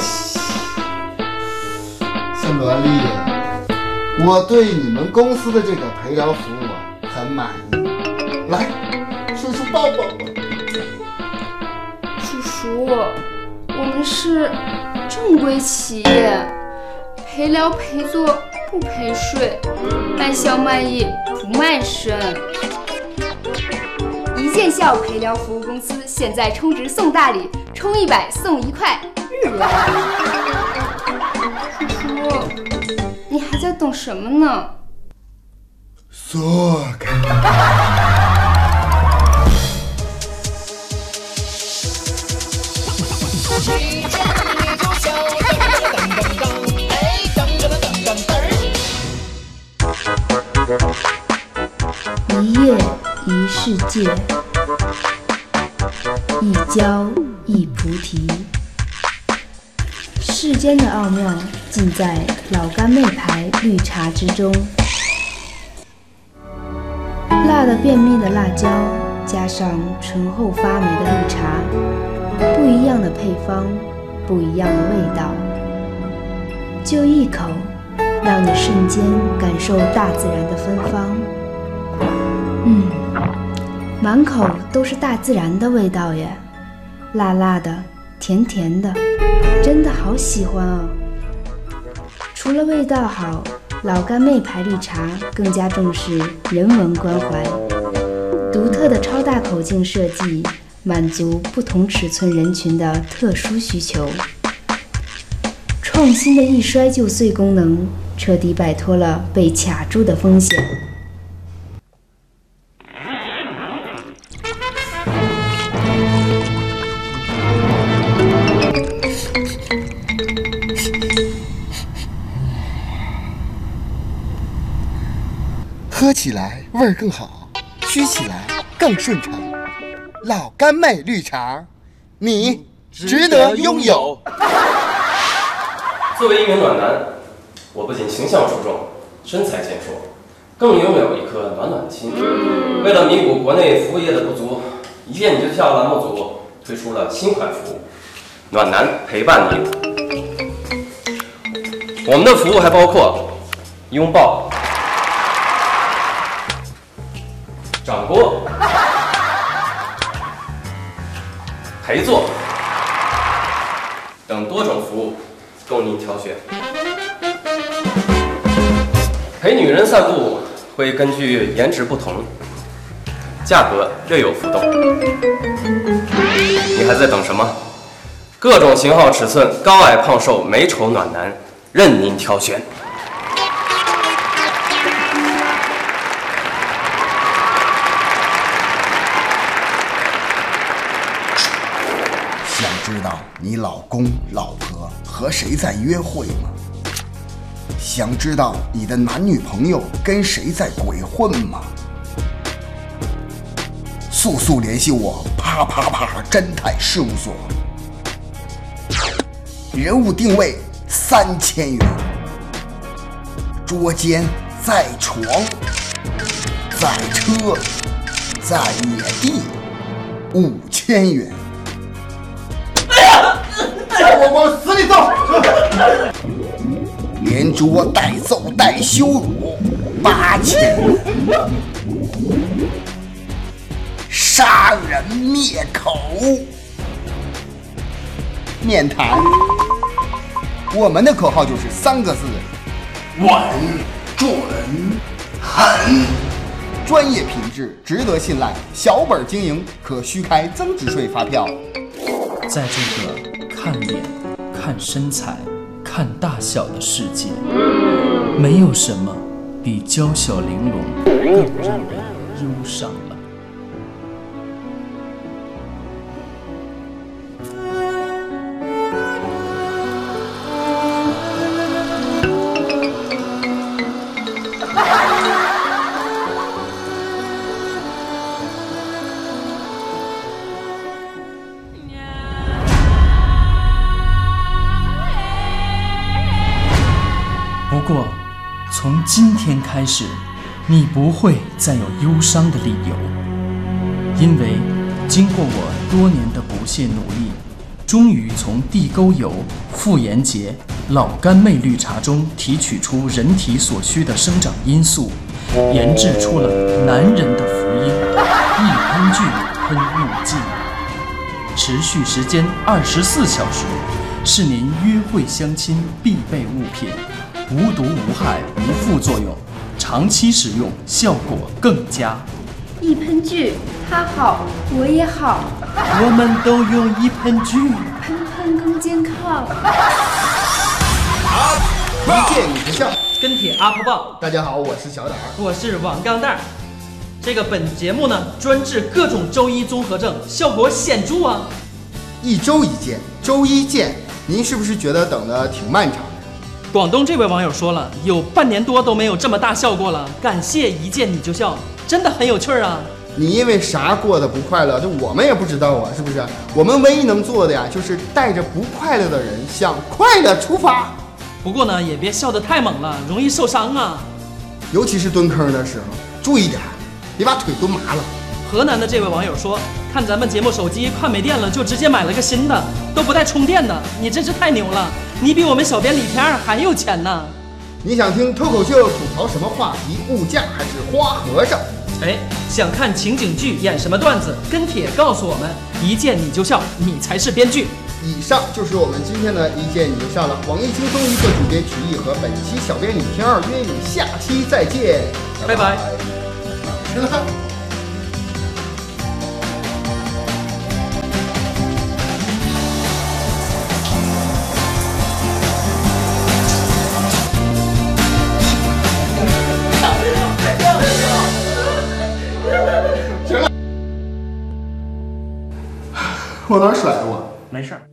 小萝莉，我对你们公司的这个陪聊服务很满意。来，叔叔抱抱我。叔叔，我们是正规企业，陪聊陪坐不陪睡，卖笑卖艺不卖身。一见笑陪聊服务公司现在充值送大礼，充一百送一块叔叔，你还在等什么呢？说开。一叶一世界，一浇一菩提。世间的奥妙尽在老干妹牌绿茶之中。辣的便秘的辣椒，加上醇厚发霉的绿茶，不一样的配方，不一样的味道，就一口，让你瞬间感受大自然的芬芳。嗯，满口都是大自然的味道耶，辣辣的，甜甜的，真的好喜欢哦。除了味道好，老干妹牌绿茶更加重视人文关怀，独特的超大口径设计，满足不同尺寸人群的特殊需求。创新的一摔就碎功能，彻底摆脱了被卡住的风险。喝起来味儿更好，吸起来更顺畅。老干妹绿茶，你值得拥有。作为一名暖男，我不仅形象出众、身材健硕，更拥有一颗暖暖的心。为了弥补国内服务业的不足，一见你就笑栏目组推出了新款服务——暖男陪伴你。我们的服务还包括拥抱。陪坐等多种服务供您挑选。陪女人散步会根据颜值不同，价格略有浮动。你还在等什么？各种型号、尺寸、高矮胖瘦、美丑暖男，任您挑选。你老公、老婆和谁在约会吗？想知道你的男女朋友跟谁在鬼混吗？速速联系我，啪啪啪侦探事务所。人物定位三千元，捉奸在床，在车，在野地五千元。往死里揍！连捉带揍带羞辱，八千；杀人灭口，面谈。我们的口号就是三个字：稳、准、狠。专业品质，值得信赖，小本经营，可虚开增值税发票。在这个看脸、看身材、看大小的世界，没有什么比娇小玲珑更让人忧伤。过，从今天开始，你不会再有忧伤的理由，因为经过我多年的不懈努力，终于从地沟油、妇炎洁、老干妹绿茶中提取出人体所需的生长因素，研制出了男人的福音——一喷菌喷雾剂。持续时间二十四小时，是您约会相亲必备物品，无毒无害无副作用，长期使用效果更佳。一喷剧，他好，我也好，我们都用一喷剧，喷喷更健康。一见笑。跟帖 UP 报，大家好，我是小胆儿。我是王钢蛋儿。这个本节目呢，专治各种周一综合症，效果显著啊！一周一见，周一见，您是不是觉得等的挺漫长的？广东这位网友说了，有半年多都没有这么大笑过了，感谢一见你就笑，真的很有趣儿啊！你因为啥过得不快乐？这我们也不知道啊，是不是？我们唯一能做的呀，就是带着不快乐的人向快乐出发。不过呢，也别笑得太猛了，容易受伤啊。尤其是蹲坑的时候，注意点，别把腿蹲麻了。河南的这位网友说，看咱们节目手机快没电了，就直接买了个新的，都不带充电的，你真是太牛了！你比我们小编李天二还有钱呢。你想听脱口秀吐槽什么话题？物价还是花和尚？哎，想看情景剧演什么段子？跟帖告诉我们，一见你就笑，你才是编剧。以上就是我们今天的一见你就笑了。网易轻松一刻主编曲艺和本期小编李天二约你下期再见，拜拜吃了。往哪甩我？没事儿。